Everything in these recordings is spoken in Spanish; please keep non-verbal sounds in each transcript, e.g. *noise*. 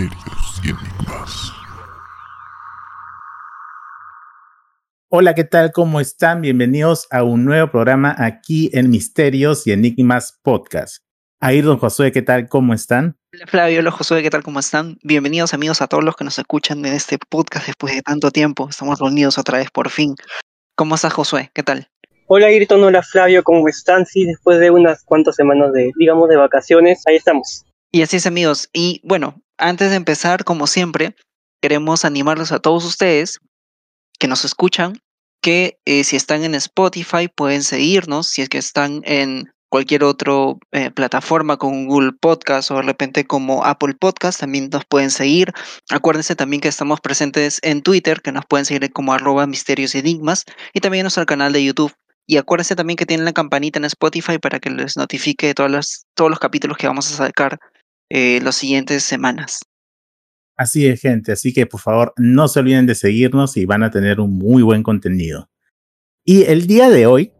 misterios y enigmas. Hola, ¿qué tal? ¿Cómo están? Bienvenidos a un nuevo programa aquí en Misterios y Enigmas Podcast. Ahí, don Josué, ¿qué tal? ¿Cómo están? Hola Flavio, hola Josué, ¿qué tal? ¿Cómo están? Bienvenidos amigos a todos los que nos escuchan en este podcast después de tanto tiempo. Estamos reunidos otra vez por fin. ¿Cómo estás Josué? ¿Qué tal? Hola Ayrton, hola Flavio, ¿cómo están? Sí, después de unas cuantas semanas de, digamos, de vacaciones, ahí estamos. Y así es amigos. Y bueno, antes de empezar, como siempre, queremos animarlos a todos ustedes que nos escuchan, que eh, si están en Spotify pueden seguirnos, si es que están en cualquier otra eh, plataforma con Google Podcast o de repente como Apple Podcast, también nos pueden seguir. Acuérdense también que estamos presentes en Twitter, que nos pueden seguir como arroba misterios y enigmas, y también en nuestro canal de YouTube. Y acuérdense también que tienen la campanita en Spotify para que les notifique todos los, todos los capítulos que vamos a sacar eh, las siguientes semanas. Así es, gente. Así que por favor no se olviden de seguirnos y van a tener un muy buen contenido. Y el día de hoy,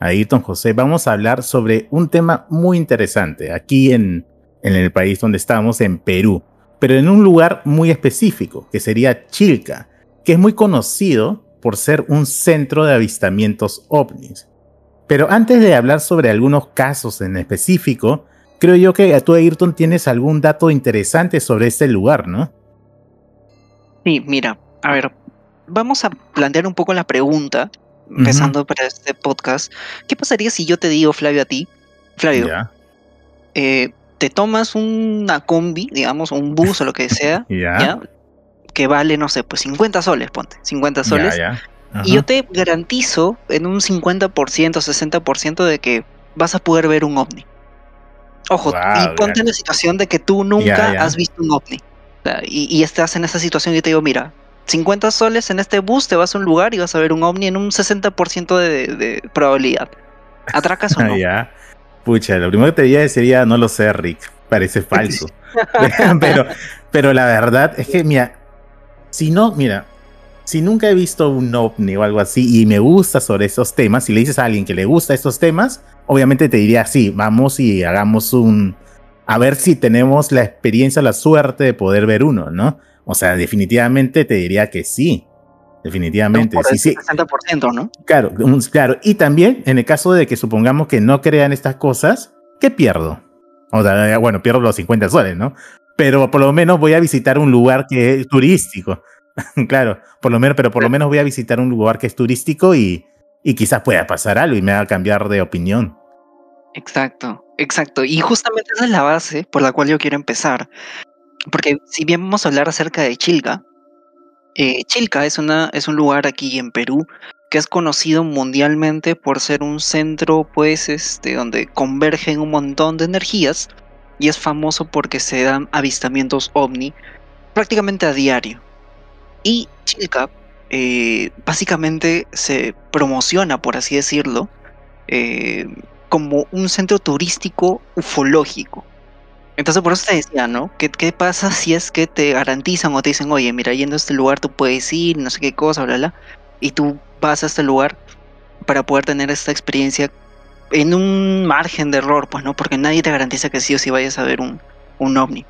Ayrton José, vamos a hablar sobre un tema muy interesante aquí en, en el país donde estamos, en Perú, pero en un lugar muy específico, que sería Chilca, que es muy conocido por ser un centro de avistamientos ovnis. Pero antes de hablar sobre algunos casos en específico, creo yo que tú, Ayrton, tienes algún dato interesante sobre este lugar, ¿no? Sí, mira, a ver, vamos a plantear un poco la pregunta, empezando para este podcast. ¿Qué pasaría si yo te digo, Flavio, a ti, Flavio, eh, te tomas una combi, digamos, un bus o lo que sea, *laughs* ¿ya? que vale, no sé, pues 50 soles, ponte, 50 soles. y yo te garantizo en un 50%, 60% de que vas a poder ver un ovni. Ojo, y ponte en la situación de que tú nunca has visto un ovni. y, estás en esa situación y te digo, mira, 50 soles en este bus, te vas a un lugar y vas a ver un ovni en un 60% de, de, probabilidad. ¿Atracas o *laughs* no? ya. Pucha, lo primero que te diría sería, no lo sé, Rick, parece *laughs* falso. *laughs* pero, pero la verdad es que, mira, si no, mira, si nunca he visto un ovni o algo así y me gusta sobre esos temas, si le dices a alguien que le gusta esos temas, obviamente te diría, sí, vamos y hagamos un... A ver si tenemos la experiencia, la suerte de poder ver uno, ¿no? O sea, definitivamente te diría que sí. Definitivamente. Por sí, sí. 60%, ¿no? Claro, claro. Y también, en el caso de que supongamos que no crean estas cosas, ¿qué pierdo? O sea, bueno, pierdo los 50 soles, ¿no? Pero por lo menos voy a visitar un lugar que es turístico. *laughs* claro, por lo menos, pero por lo menos voy a visitar un lugar que es turístico y, y quizás pueda pasar algo y me haga cambiar de opinión. Exacto, exacto. Y justamente esa es la base por la cual yo quiero empezar. Porque si bien vamos a hablar acerca de Chilca, eh, Chilca es, una, es un lugar aquí en Perú que es conocido mundialmente por ser un centro, pues, este, donde convergen un montón de energías y es famoso porque se dan avistamientos ovni prácticamente a diario. Y Chilca eh, básicamente se promociona, por así decirlo, eh, como un centro turístico ufológico. Entonces por eso te decía, ¿no? ¿Qué, ¿Qué, pasa si es que te garantizan o te dicen, oye, mira, yendo a este lugar tú puedes ir, no sé qué cosa, bla, bla, y tú vas a este lugar para poder tener esta experiencia en un margen de error, pues, ¿no? Porque nadie te garantiza que sí o sí vayas a ver un, un ovni.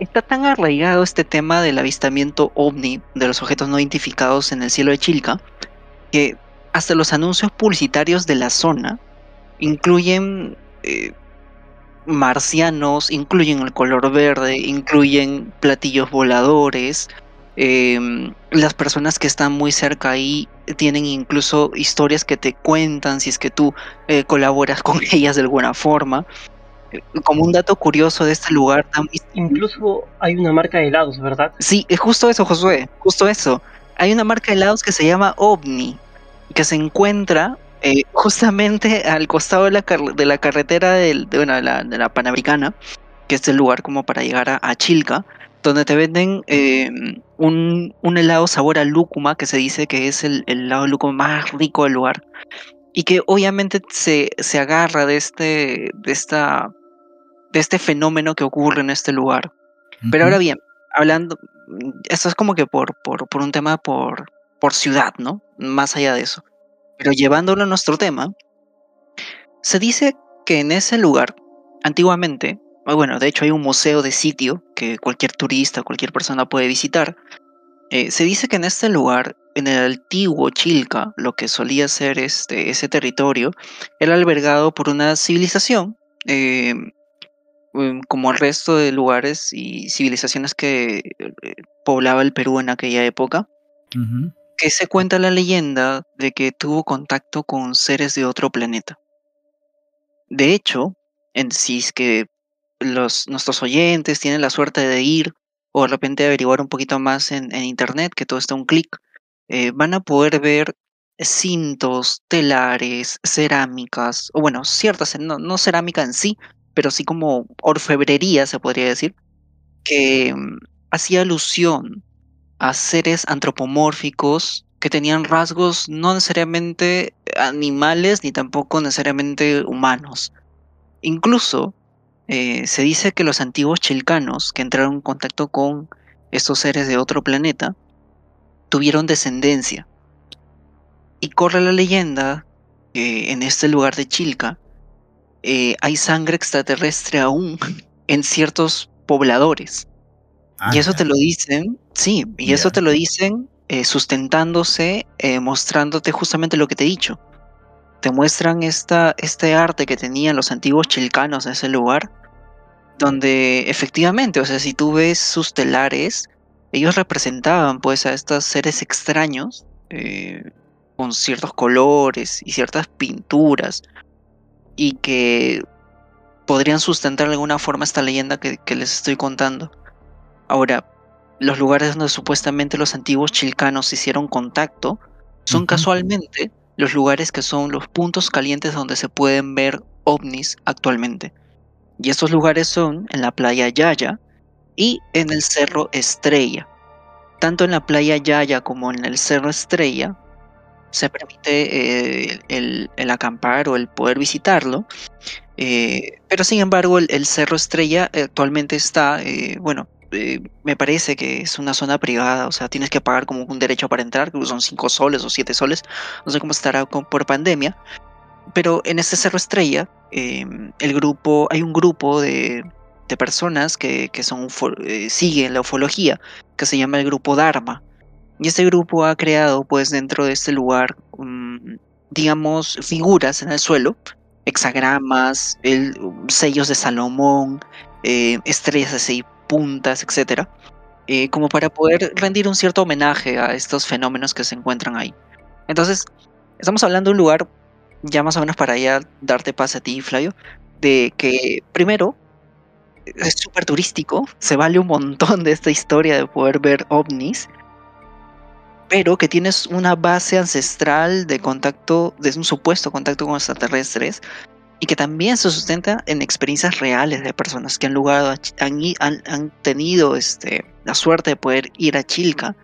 Está tan arraigado este tema del avistamiento ovni de los objetos no identificados en el cielo de Chilca que hasta los anuncios publicitarios de la zona incluyen eh, marcianos, incluyen el color verde, incluyen platillos voladores. Em, las personas que están muy cerca ahí tienen incluso historias que te cuentan si es que tú eh, colaboras *laughs* con ellas de alguna forma. Como un dato curioso de este lugar Incluso hay una marca de helados, ¿verdad? Sí, es justo eso, Josué, justo eso. Hay una marca de helados que se llama OVNI que se encuentra eh, justamente al costado de la, de la carretera del, de, bueno, de, la, de, la, Panamericana, que es el lugar como para llegar a, a Chilca, donde te venden eh, un, un, helado sabor a lúcuma, que se dice que es el, el helado de lúcuma más rico del lugar, y que obviamente se, se agarra de este, de, esta, de este fenómeno que ocurre en este lugar. Uh -huh. Pero ahora bien, hablando, esto es como que por, por, por un tema por, por ciudad, ¿no? Más allá de eso. Pero llevándolo a nuestro tema, se dice que en ese lugar, antiguamente, bueno, de hecho hay un museo de sitio que cualquier turista, cualquier persona puede visitar. Eh, se dice que en este lugar, en el antiguo Chilca, lo que solía ser este, ese territorio, era albergado por una civilización, eh, como el resto de lugares y civilizaciones que eh, poblaba el Perú en aquella época, que se cuenta la leyenda de que tuvo contacto con seres de otro planeta. De hecho, en sí es que los, nuestros oyentes tienen la suerte de ir o de repente averiguar un poquito más en, internet, que todo está un clic, eh, van a poder ver cintos, telares, cerámicas, o bueno, ciertas, no, no cerámica en sí, pero sí como orfebrería, se podría decir, que mm, hacía alusión a seres antropomórficos que tenían rasgos no necesariamente animales ni tampoco necesariamente humanos. Incluso eh, se dice que los antiguos chilcanos que entraron en contacto con estos seres de otro planeta tuvieron descendencia. Y corre la leyenda que en este lugar de Chilca eh, hay sangre extraterrestre aún en ciertos pobladores. y eso te lo dicen, sí, y eso te lo dicen eh, sustentándose, mostrándote justamente lo que te he dicho. Te muestran esta, este arte que tenían los antiguos chilcanos en ese lugar, donde efectivamente, o sea, si tú ves sus telares, ellos representaban pues a estos seres extraños eh, con ciertos colores y ciertas pinturas y que podrían sustentar de alguna forma esta leyenda que, les estoy contando. Ahora, los lugares donde supuestamente los antiguos chilcanos hicieron contacto son casualmente los lugares que son los puntos calientes donde se pueden ver ovnis actualmente. Y estos lugares son en la playa Yaya y en el Cerro Estrella. Tanto en la playa Yaya como en el Cerro Estrella se permite eh, el, acampar o el poder visitarlo. Eh, pero sin embargo el, Cerro Estrella actualmente está, eh, bueno, me parece que es una zona privada, o sea, tienes que pagar como un derecho para entrar, que son 5 soles o 7 soles, no sé cómo estará por pandemia, pero en este Cerro Estrella, em, el grupo, hay un grupo de, personas que, son, eh, siguen la ufología, que se llama el grupo Dharma, y este grupo ha creado, pues, dentro de este lugar, mm, digamos, figuras en el suelo, hexagramas, el, sellos de Salomón, eh, estrellas seis puntas, etcétera, eh, como para poder rendir un cierto homenaje a estos fenómenos que se encuentran ahí. Entonces, estamos hablando de un lugar, ya más o menos para ya darte paz a ti, Flavio, de que primero es súper turístico, se vale un montón de esta historia de poder ver ovnis, pero que tienes una base ancestral de contacto, de un supuesto contacto con extraterrestres, y que también se sustenta en experiencias reales de personas que han, han, han, tenido este, la suerte de poder ir a Chilca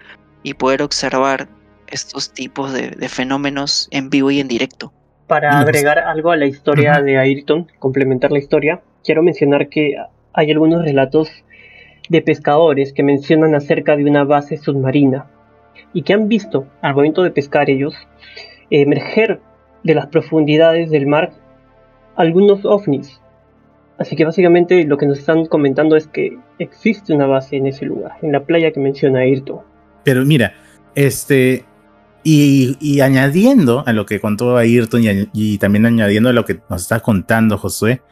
y poder observar estos tipos de, fenómenos en vivo y en directo. Para agregar algo a la historia de Ayrton, complementar la historia, quiero mencionar que hay algunos relatos de pescadores que mencionan acerca de una base submarina y que han visto al momento de pescar ellos emerger de las profundidades del mar algunos ovnis. Así que básicamente lo que nos están comentando es que existe una base en ese lugar, en la playa que menciona Ayrton. Pero mira, este, y, añadiendo a lo que contó Ayrton y, y, también añadiendo a lo que nos está contando Josué,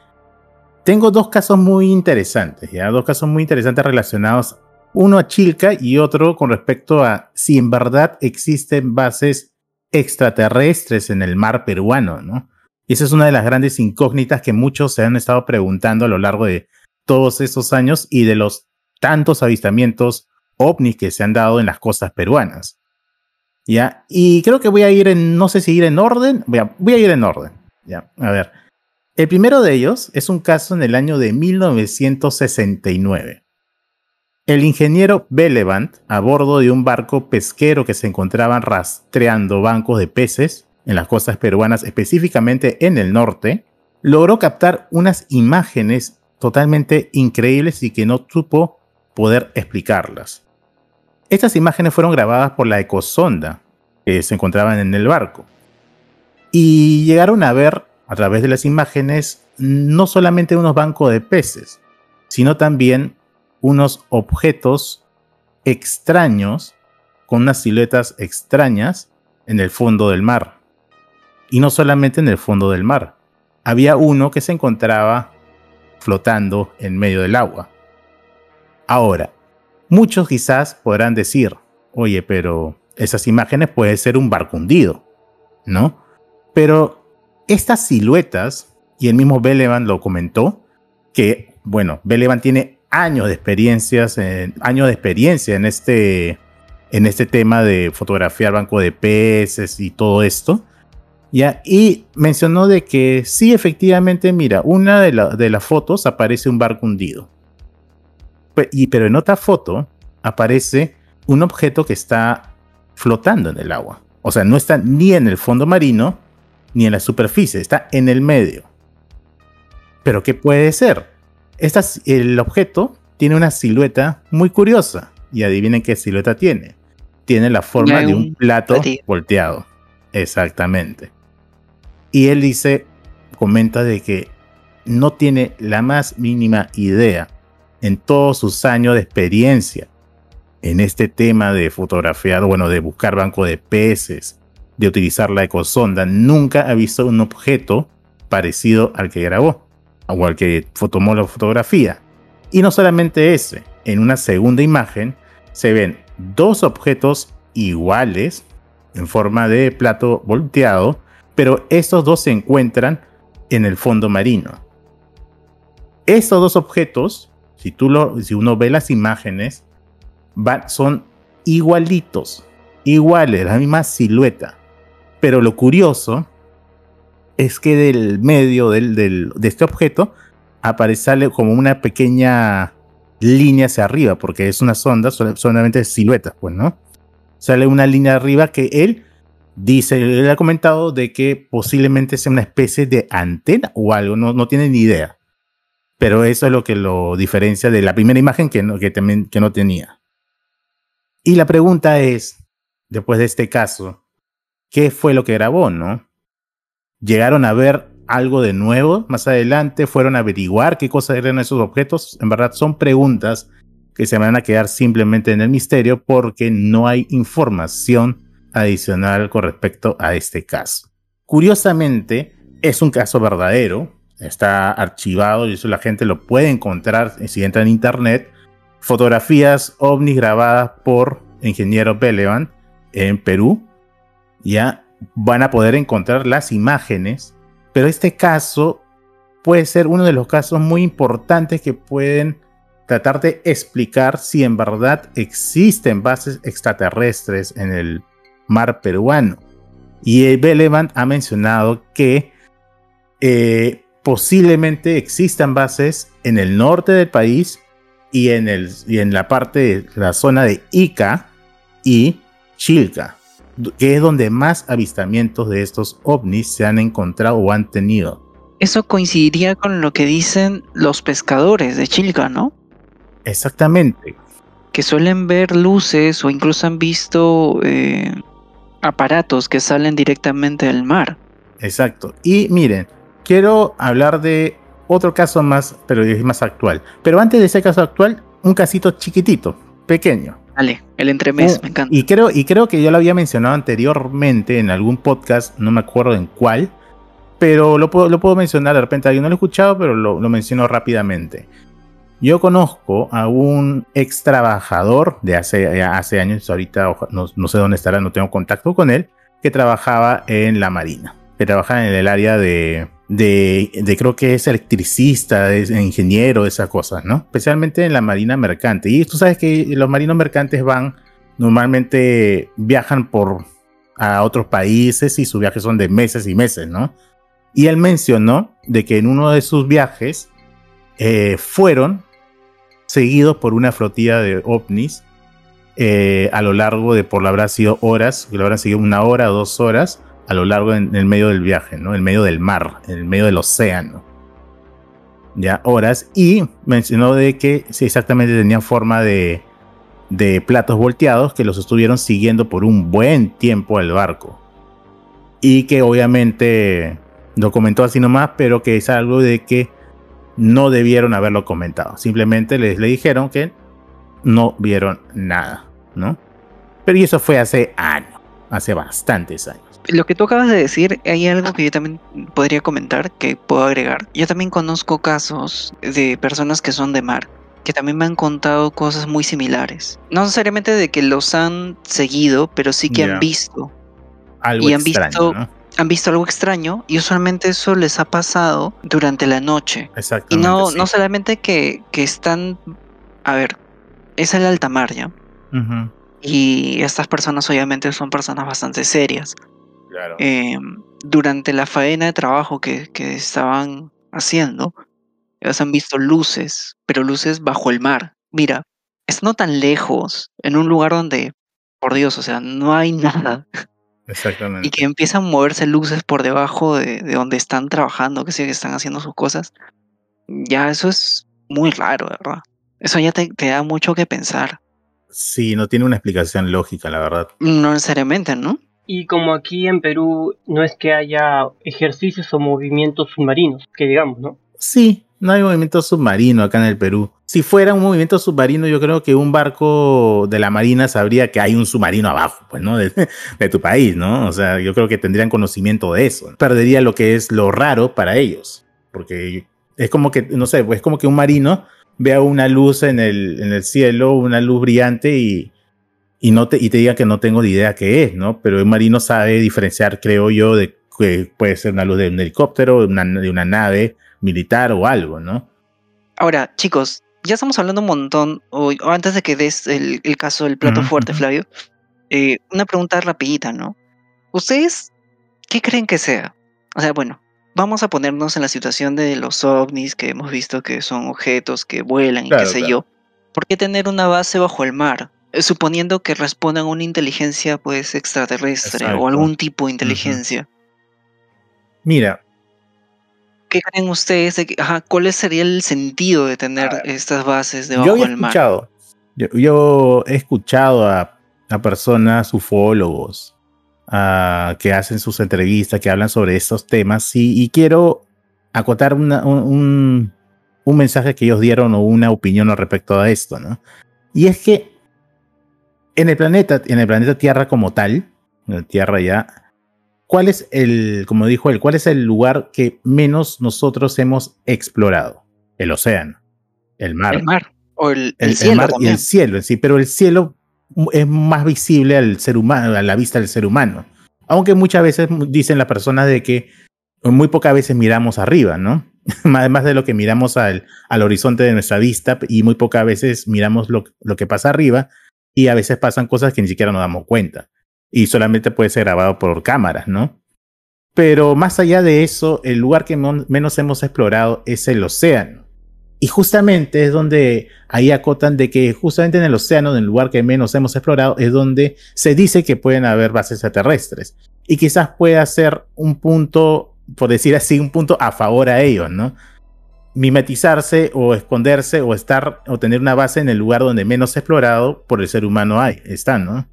tengo dos casos muy interesantes, ya dos casos muy interesantes relacionados, uno a Chilca y otro con respecto a si en verdad existen bases extraterrestres en el mar peruano, ¿no? Y esa es una de las grandes incógnitas que muchos se han estado preguntando a lo largo de todos estos años y de los tantos avistamientos ovnis que se han dado en las costas peruanas. ¿Ya? Y creo que voy a ir en, no sé si ir en orden, voy a, voy a ir en orden. ¿Ya? A ver. El primero de ellos es un caso en el año de 1969. El ingeniero Belevant, a bordo de un barco pesquero que se encontraba rastreando bancos de peces, en las costas peruanas, específicamente en el norte, logró captar unas imágenes totalmente increíbles y que no supo poder explicarlas. Estas imágenes fueron grabadas por la ecosonda que se encontraban en el barco y llegaron a ver a través de las imágenes no solamente unos bancos de peces, sino también unos objetos extraños con unas siluetas extrañas en el fondo del mar. Y no solamente en el fondo del mar. Había uno que se encontraba flotando en medio del agua. Ahora, muchos quizás podrán decir, oye, pero esas imágenes puede ser un barco hundido, ¿no? Pero estas siluetas, y el mismo Belevan lo comentó, que, bueno, Belevan tiene años de experiencias, años de experiencia en este, en este tema de fotografiar banco de peces y todo esto. ¿ya? Y mencionó de que sí, efectivamente, mira, una de, de las fotos aparece un barco hundido. Y, pero en otra foto aparece un objeto que está flotando en el agua. O sea, no está ni en el fondo marino ni en la superficie, está en el medio. Pero ¿qué puede ser? El objeto tiene una silueta muy curiosa. Y adivinen qué silueta tiene. Tiene la forma de un, plato volteado. Exactamente. Y él dice, comenta de que no tiene la más mínima idea en todos sus años de experiencia en este tema de fotografiar, bueno, de buscar banco de peces, de utilizar la ecosonda, nunca ha visto un objeto parecido al que grabó o al que tomó la fotografía. Y no solamente ese, en una segunda imagen se ven dos objetos iguales en forma de plato volteado, pero estos dos se encuentran en el fondo marino. Estos dos objetos, si, tú lo, si uno ve las imágenes, son igualitos, iguales, la misma silueta. Pero lo curioso es que del medio de este objeto aparece como una pequeña línea hacia arriba, porque es una sonda solamente siluetas, pues, ¿no? Sale una línea arriba que él dice, él ha comentado de que posiblemente sea una especie de antena o algo, no, no tiene ni idea. Pero eso es lo que lo diferencia de la primera imagen que que, también, que no tenía. Y la pregunta es, después de este caso, ¿qué fue lo que grabó, no? ¿Llegaron a ver algo de nuevo más adelante? ¿Fueron a averiguar qué cosas eran esos objetos? En verdad son preguntas que se van a quedar simplemente en el misterio porque no hay información adicional con respecto a este caso. Curiosamente, es un caso verdadero, está archivado y eso la gente lo puede encontrar si entra en internet fotografías ovnis grabadas por ingeniero Belevan en Perú. Ya van a poder encontrar las imágenes, pero este caso puede ser uno de los casos muy importantes que pueden tratar de explicar si en verdad existen bases extraterrestres en el mar peruano. Y Belevan ha mencionado que eh, posiblemente existan bases en el norte del país y en, el, y en la parte de la zona de Ica y Chilca, que es donde más avistamientos de estos ovnis se han encontrado o han tenido. Eso coincidiría con lo que dicen los pescadores de Chilca, ¿no? Exactamente. Que suelen ver luces o incluso han visto eh, aparatos que salen directamente del mar. Exacto. Y miren, quiero hablar de otro caso más, pero es más actual. Pero antes de ese caso actual, un casito chiquitito, pequeño. Dale, el entremés, me encanta. Y creo, y creo que yo lo había mencionado anteriormente en algún podcast, no me acuerdo en cuál, pero lo puedo, lo puedo mencionar, de repente alguien no lo he escuchado, pero lo, menciono rápidamente. Yo conozco a un ex trabajador de hace, hace años, ahorita no, no sé dónde estará, no tengo contacto con él, que trabajaba en la Marina, que trabajaba en el área de, de, creo que es electricista, es ingeniero, esas cosas, ¿no? Especialmente en la marina mercante. Y tú sabes que los marinos mercantes van, normalmente viajan por a otros países y sus viajes son de meses y meses, ¿no? Y él mencionó de que en uno de sus viajes eh, fueron seguidos por una flotilla de ovnis eh, a lo largo de, por lo habrá sido horas, lo habrán seguido una hora dos horas, a lo largo en, el medio del viaje, ¿no? En medio del mar, en el medio del océano. Ya, horas. Y mencionó de que sí, exactamente tenían forma de, de platos volteados que los estuvieron siguiendo por un buen tiempo al barco. Y que obviamente lo comentó así nomás, pero que es algo de que no debieron haberlo comentado. Simplemente les le dijeron que no vieron nada, ¿no? Pero eso fue hace años, hace bastantes años. Lo que tú acabas de decir, hay algo que yo también podría comentar, que puedo agregar. Yo también conozco casos de personas que son de mar, que también me han contado cosas muy similares. No necesariamente de que los han seguido, pero sí que han visto. Algo Y han extraño, visto- ¿no? Han visto algo extraño y usualmente eso les ha pasado durante la noche. Y no, sí. no solamente que, que están... A ver, es el alta mar ya. Ujú, Y estas personas obviamente son personas bastante serias. claro. eh, durante la faena de trabajo que, que estaban haciendo, ellos han visto luces, pero luces bajo el mar. Mira, es no tan lejos, en un lugar donde, por Dios, o sea, no hay *laughs* nada, Exactamente. y que empiezan a moverse luces por debajo de, de donde están trabajando, que sí, que están haciendo sus cosas, ya eso es muy raro, ¿verdad? Eso ya te, te da mucho que pensar. Sí, no tiene una explicación lógica, la verdad. No necesariamente, ¿no? Y como aquí en Perú no es que haya ejercicios o movimientos submarinos, que digamos, ¿no? Sí, no hay movimiento submarino acá en el Perú. Si fuera un movimiento submarino, yo creo que un barco de la Marina sabría que hay un submarino abajo, pues, ¿no? De, *laughs* de tu país, ¿no? O sea, yo creo que tendrían conocimiento de eso. Perdería lo que es lo raro para ellos. Porque es como que, no sé, pues es como que un marino vea una luz en el, en el cielo, una luz brillante y, y, no te, y te diga que no tengo ni idea qué es, ¿no? Pero el marino sabe diferenciar, creo yo, de que puede ser una luz de un helicóptero, una, de una nave militar o algo, ¿no? Ahora, chicos, ya estamos hablando un montón, o, o antes de que des el, el caso del plato fuerte. Flavio, eh, una pregunta rapidita, ¿no? ¿Ustedes qué creen que sea? O sea, bueno, vamos a ponernos en la situación de los ovnis que hemos visto que son objetos que vuelan y qué sé claro. yo. ¿Por qué tener una base bajo el mar? Eh, Suponiendo que respondan a una inteligencia pues extraterrestre Exacto. o algún tipo de inteligencia. Mira, ¿Qué creen ustedes de que, ajá, cuál sería el sentido de tener A ver, estas bases debajo del mar? escuchado, yo, yo he escuchado a, a personas ufólogos ah, que hacen sus entrevistas, que hablan sobre estos temas, y, y quiero acotar una- un, un- un mensaje que ellos dieron o una opinión al respecto a esto, ¿no? Y es que en el planeta, en el planeta Tierra como tal, en la Tierra ya, ¿cuál es el, como dijo él, cuál es el lugar que menos nosotros hemos explorado? El océano, el mar, El mar. O el, el el, el cielo mar y el cielo en sí, pero el cielo es más visible al ser humano, a la vista del ser humano. Aunque muchas veces dicen las personas de que muy pocas veces miramos arriba, ¿no? *laughs* Además de lo que miramos al, al horizonte de nuestra vista y muy pocas veces miramos lo, lo que pasa arriba y a veces pasan cosas que ni siquiera nos damos cuenta y solamente puede ser grabado por cámaras, ¿no? Pero más allá de eso, el lugar que menos hemos explorado es el océano. Y justamente es donde ahí acotan de que justamente en el océano, en el lugar que menos hemos explorado, es donde se dice que pueden haber bases extraterrestres. Y quizás pueda ser un punto, por decir así, un punto a favor a ellos, ¿no? Mimetizarse o esconderse o estar o tener una base en el lugar donde menos explorado por el ser humano hay, está, ¿no?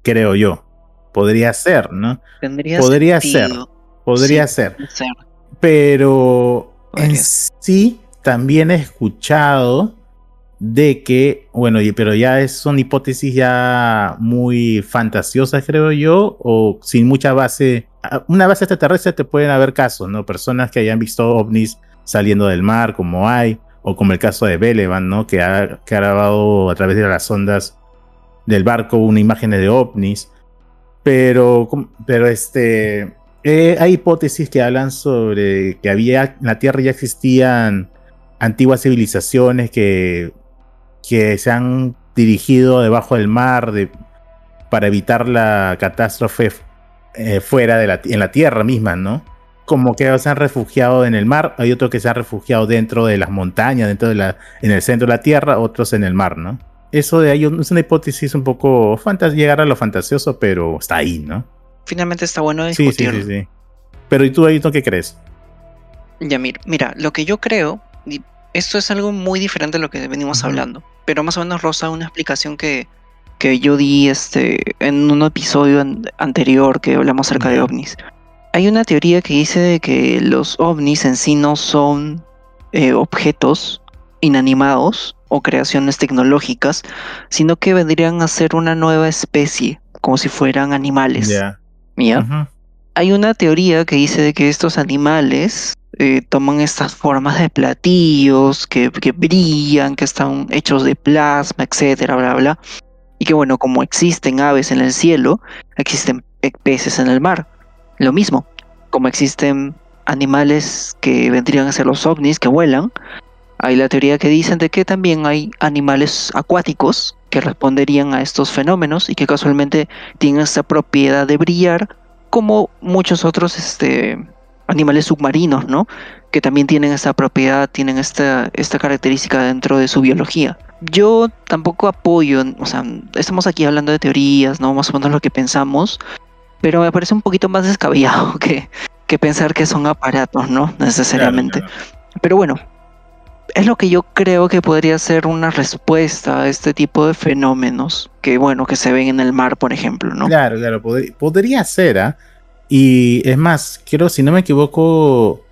Creo yo. Podría ser, ¿no? Tendría podría sentido. Podría Sí, ser. ser. Pero en sí también he escuchado de que, bueno, pero ya son hipótesis ya muy fantasiosas, creo yo, o sin mucha base. Ah, Una base extraterrestre te pueden haber casos, ¿no? Personas que hayan visto ovnis saliendo del mar, como hay, o como el caso de Belevan, ¿no? Que ha, grabado a través de las ondas del barco una imagen de ovnis. Pero, pero este, eh, hay hipótesis que hablan sobre que había en la Tierra ya existían antiguas civilizaciones que, que se han dirigido debajo del mar de, para evitar la catástrofe eh, fuera de la, en la Tierra misma, ¿no? Como que se han refugiado en el mar, hay otros que se han refugiado dentro de las montañas, dentro de la, en el centro de la Tierra, otros en el mar, ¿no? Eso de ahí es una hipótesis un poco fantas llegar a lo fantasioso, pero está ahí, ¿no? Finalmente está bueno Sí, sí, discutirlo. sí, sí. Pero ¿y tú, Ayrton, qué crees? Ya, mira, mira, lo que yo creo, y esto es algo muy diferente de lo que venimos hablando, pero más o menos rosa una explicación que, que yo di este, en un episodio an- anterior que hablamos acerca de ovnis. Hay una teoría que dice de que los ovnis en sí no son eh, objetos inanimados o creaciones tecnológicas, sino que vendrían a ser una nueva especie, como si fueran animales. Ujú. Hay una teoría que dice de que estos animales eh, toman estas formas de platillos, que, que brillan, que están hechos de plasma, etcétera, bla, bla. Y que bueno, como existen aves en el cielo, existen pe- peces en el mar. Lo mismo, como existen animales que vendrían a ser los ovnis que vuelan, hay la teoría que dicen de que también hay animales acuáticos que responderían a estos fenómenos y que casualmente tienen esta propiedad de brillar como muchos otros este, animales submarinos, ¿no? Que también tienen esta propiedad, tienen esta, esta característica dentro de su biología. Yo tampoco apoyo, o sea, estamos aquí hablando de teorías, ¿no? Más o menos lo que pensamos, pero me parece un poquito más descabellado *laughs* que, que pensar que son aparatos, ¿no? Necesariamente. Claro, Pero bueno, es lo que yo creo que podría ser una respuesta a este tipo de fenómenos que, bueno, que se ven en el mar, por ejemplo, ¿no? Claro, claro, pod- podría ser, ¿ah? Y es más, quiero, si no me equivoco,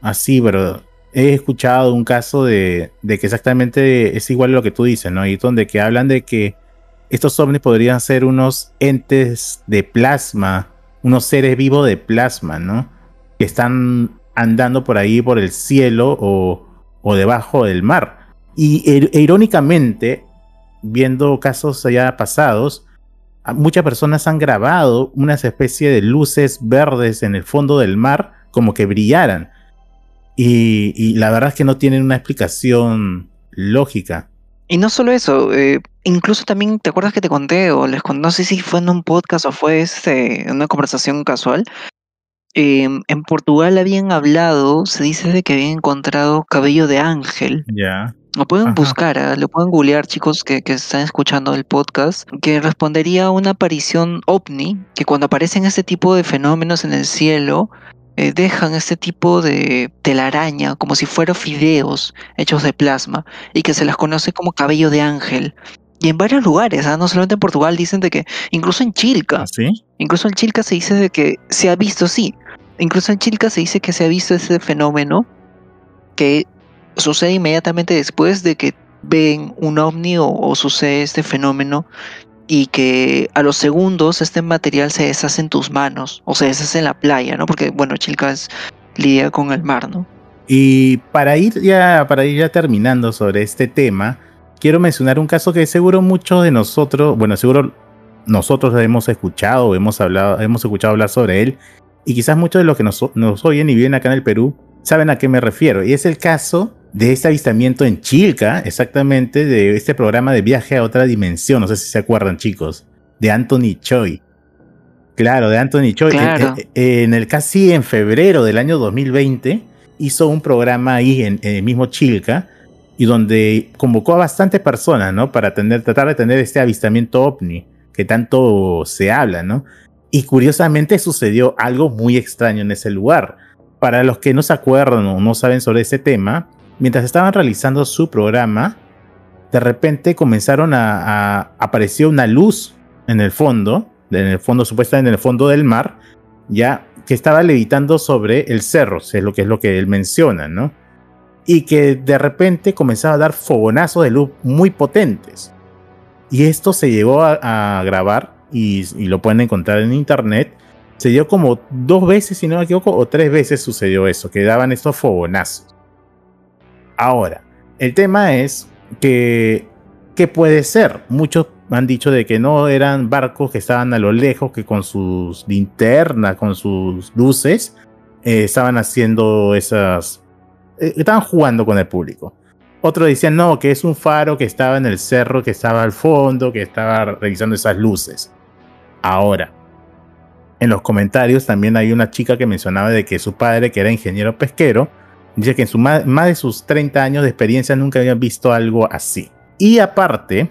así, pero he escuchado un caso de, de que exactamente es igual a lo que tú dices, ¿no? Y donde que hablan de que estos ovnis podrían ser unos entes de plasma, unos seres vivos de plasma, ¿no? Que están andando por ahí, por el cielo o, o debajo del mar. Y ir- e irónicamente, viendo casos allá pasados, muchas personas han grabado unas especie de luces verdes en el fondo del mar como que brillaran. Y, y la verdad es que no tienen una explicación lógica. Y no solo eso, eh, incluso también, ¿te acuerdas que te conté o les conté, no sé si fue en un podcast o fue este, en una conversación casual? Em, en Portugal habían hablado, se dice de que habían encontrado cabello de ángel. Ya. Lo pueden Ajá. buscar, ¿ah? lo pueden googlear, chicos que, que están escuchando el podcast, que respondería a una aparición ovni, que cuando aparecen este tipo de fenómenos en el cielo, eh, dejan este tipo de telaraña, como si fueran fideos hechos de plasma, y que se las conoce como cabello de ángel. Y en varios lugares, ¿ah? no solamente en Portugal, dicen de que, incluso en Chilca, ¿Así? Incluso en Chilca se dice de que se ha visto, sí. Incluso en Chilca se dice que se ha visto ese fenómeno que sucede inmediatamente después de que ven un ovni o, sucede este fenómeno y que a los segundos este material se deshace en tus manos o se deshace en la playa, ¿no? Porque, bueno, Chilca es lidia con el mar, ¿no? Y para ir ya, para ir ya terminando sobre este tema, quiero mencionar un caso que seguro muchos de nosotros, bueno, seguro nosotros hemos escuchado, hemos hablado, hemos escuchado hablar sobre él, y quizás muchos de los que nos, nos oyen y viven acá en el Perú saben a qué me refiero. Y es el caso de este avistamiento en Chilca, exactamente, de este programa de viaje a otra dimensión, no sé si se acuerdan chicos, de Anthony Choi. Claro, de Anthony Choi. Claro. En, en el casi en febrero del año 2020 hizo un programa ahí en, en el mismo Chilca y donde convocó a bastantes personas, ¿no? Para tener, tratar de tener este avistamiento ovni que tanto se habla, ¿no? Y curiosamente sucedió algo muy extraño en ese lugar. Para los que no se acuerdan o no saben sobre ese tema, mientras estaban realizando su programa, de repente comenzaron a, a apareció una luz en el fondo, en el fondo supuestamente en el fondo del mar, ya que estaba levitando sobre el cerro, es lo que es lo que él menciona, ¿no? Y que de repente comenzaba a dar fogonazos de luz muy potentes. Y esto se llegó a, a grabar y, lo pueden encontrar en internet. Se dio como dos veces, si no me equivoco, o tres veces sucedió eso, que daban estos fogonazos. Ahora, el tema es que, ¿qué puede ser? Muchos han dicho de que no eran barcos que estaban a lo lejos, que con sus linternas, con sus luces, eh, estaban haciendo esas... Eh, estaban jugando con el público. Otros decían, no, que es un faro que estaba en el cerro, que estaba al fondo, que estaba revisando esas luces. Ahora, en los comentarios también hay una chica que mencionaba de que su padre, que era ingeniero pesquero, dice que en su más, de sus 30 años de experiencia nunca había visto algo así. Y aparte,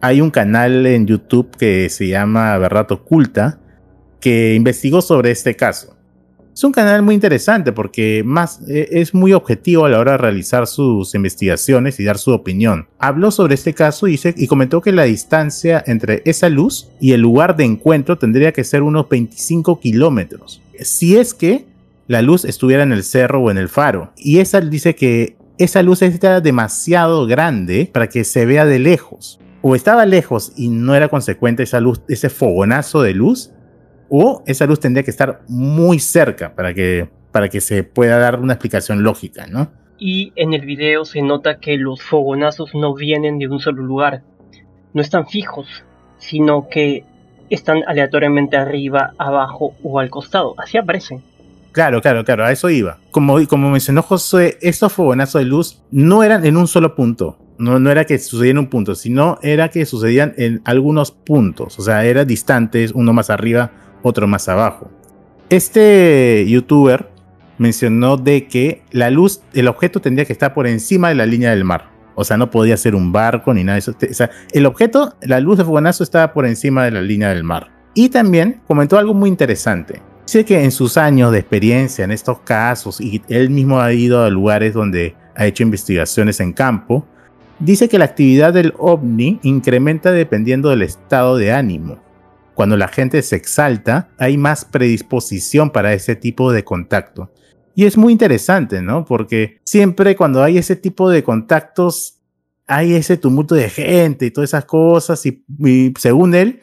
hay un canal en YouTube que se llama Verdad Oculta, que investigó sobre este caso. Es un canal muy interesante porque más, eh, es muy objetivo a la hora de realizar sus investigaciones y dar su opinión. Habló sobre este caso y, y comentó que la distancia entre esa luz y el lugar de encuentro tendría que ser unos 25 kilómetros. Si es que la luz estuviera en el cerro o en el faro. Y esa dice que esa luz era demasiado grande para que se vea de lejos. O estaba lejos y no era consecuente esa luz, ese fogonazo de luz, o esa luz tendría que estar muy cerca para que, para que se pueda dar una explicación lógica, ¿no? Y en el video se nota que los fogonazos no vienen de un solo lugar, no están fijos, sino que están aleatoriamente arriba, abajo o al costado, así aparecen. Claro, claro, claro, a eso iba. Como, como mencionó José, estos fogonazos de luz no eran en un solo punto. No, no era que sucedían en un punto, sino era que sucedían en algunos puntos. O sea, eran distantes, uno más arriba, otro más abajo. Este youtuber mencionó de que la luz, el objeto tendría que estar por encima de la línea del mar. O sea, no podía ser un barco ni nada de eso. O sea, el objeto, la luz de fogonazo estaba por encima de la línea del mar. Y también comentó algo muy interesante. Dice que en sus años de experiencia en estos casos, y él mismo ha ido a lugares donde ha hecho investigaciones en campo, dice que la actividad del ovni incrementa dependiendo del estado de ánimo. Cuando la gente se exalta, hay más predisposición para ese tipo de contacto. Y es muy interesante, ¿no? Porque siempre cuando hay ese tipo de contactos, hay ese tumulto de gente y todas esas cosas, y, según él,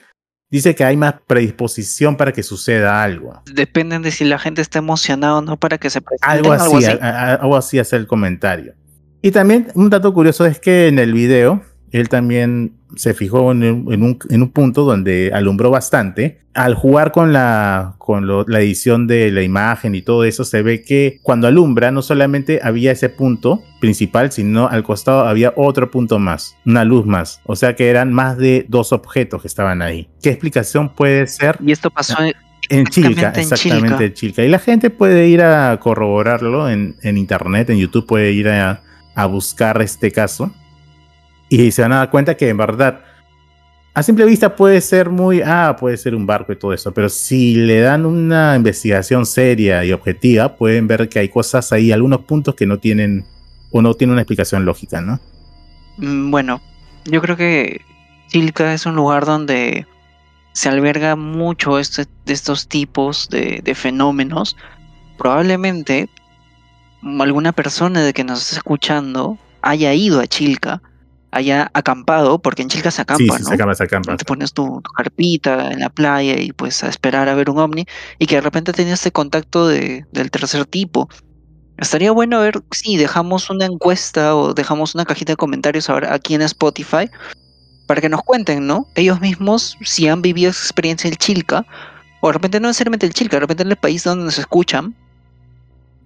dice que hay más predisposición para que suceda algo. Dependen de si la gente está emocionada o no para que se presente. Algo así, algo así, algo así hace el comentario. Y también un dato curioso es que en el video él también se fijó en un, punto donde alumbró bastante. Al jugar con, la, con la edición de la imagen y todo eso, se ve que cuando alumbra no solamente había ese punto principal, sino al costado había otro punto más, una luz más. O sea que eran más de dos objetos que estaban ahí. ¿Qué explicación puede ser? Y esto pasó en Chilca, exactamente en Chilca. Y la gente puede ir a corroborarlo en, internet, en YouTube puede ir a, a buscar este caso y se van a dar cuenta que en verdad, a simple vista puede ser muy, ah, puede ser un barco y todo eso, pero si le dan una investigación seria y objetiva, pueden ver que hay cosas ahí, algunos puntos que no tienen o no tienen una explicación lógica, ¿no? Mm, bueno, yo creo que Chilca es un lugar donde se alberga mucho este, de estos tipos de, de fenómenos. Probablemente alguna persona de que nos está escuchando haya ido a Chilca haya acampado, porque en Chilca se acampa, sí, ¿no? Se acampa, se acampa. Te pones tu, carpita en la playa y pues a esperar a ver un ovni y que de repente tenías este contacto de, del tercer tipo. Estaría bueno ver si dejamos una encuesta o dejamos una cajita de comentarios ahora aquí en Spotify para que nos cuenten, ¿no? Ellos mismos si han vivido esa experiencia en Chilca o de repente no necesariamente el Chilca, de repente en el país donde nos escuchan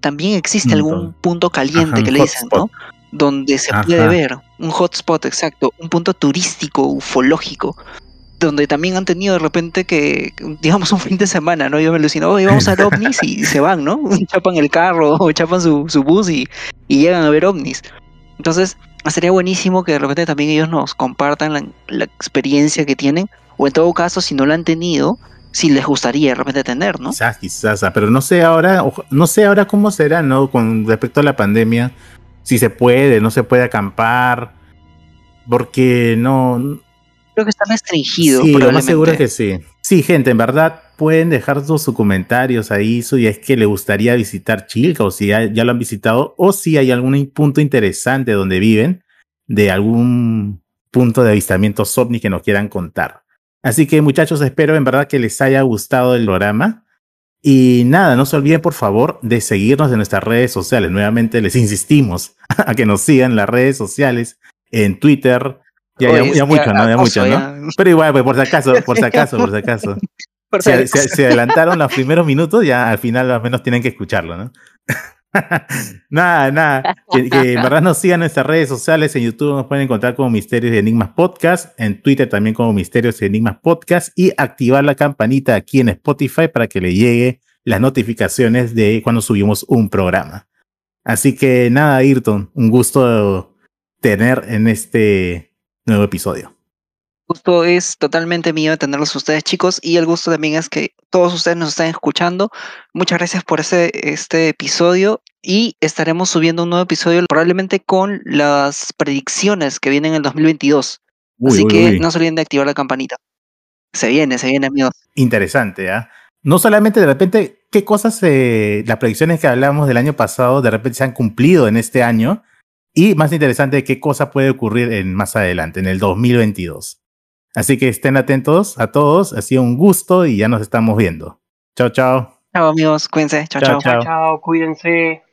también existe algún punto caliente que le dicen, ¿no? Donde se puede ver un hotspot exacto, un punto turístico, ufológico, donde también han tenido de repente que, digamos, un fin de semana, ¿no? Yo me alucino, oye, vamos a ver ovnis y se van, ¿no? *laughs* Chapan el carro o chapan su, su bus y, y, llegan a ver ovnis. Entonces, sería buenísimo que de repente también ellos nos compartan la, la, experiencia que tienen, o en todo caso, si no la han tenido, si les gustaría de repente tener, ¿no? Quizás, quizás, ah, pero no sé ahora, no sé ahora cómo será, ¿no? Con respecto a la pandemia, si se puede, no se puede acampar, porque no... Creo que está restringido. Sí, lo más seguro es que sí. Sí, gente, en verdad pueden dejar sus comentarios ahí, si es que le gustaría visitar Chilca o si ya, lo han visitado o si hay algún punto interesante donde viven de algún punto de avistamiento ovni que nos quieran contar. Así que muchachos, espero en verdad que les haya gustado el programa. Y nada, no se olviden por favor de seguirnos en nuestras redes sociales. Nuevamente les insistimos *laughs* a que nos sigan en las redes sociales, en Twitter. Ya, ya, mucho, ¿no? Ya mucho, ¿no? Pero igual, pues, *laughs* por si acaso, por si acaso, por si acaso. se, se, adelantaron los primeros minutos, ya al final al menos tienen que escucharlo, ¿no? *laughs* nada, nada. Que, en verdad nos sigan en nuestras redes sociales. En YouTube nos pueden encontrar como Misterios y Enigmas Podcast. En Twitter también como Misterios y Enigmas Podcast. Y activar la campanita aquí en Spotify para que le llegue las notificaciones de cuando subimos un programa. Así que nada, Ayrton, un gusto tener en este nuevo episodio gusto es totalmente mío tenerlos ustedes, chicos, y el gusto también es que todos ustedes nos están escuchando. Muchas gracias por ese, este episodio y estaremos subiendo un nuevo episodio probablemente con las predicciones que vienen en el 2022. Así que no se olviden de activar la campanita. Se viene, se viene, amigos. Interesante, ¿ah? No solamente de repente, qué cosas, eh, las predicciones que hablábamos del año pasado, de repente se han cumplido en este año, y más interesante qué cosa puede ocurrir en más adelante, en el 2022. Así que estén atentos a todos, ha sido un gusto y ya nos estamos viendo. Chao, chao. Chao amigos, cuídense. chao. Chao, chao. chao. Chao, cuídense.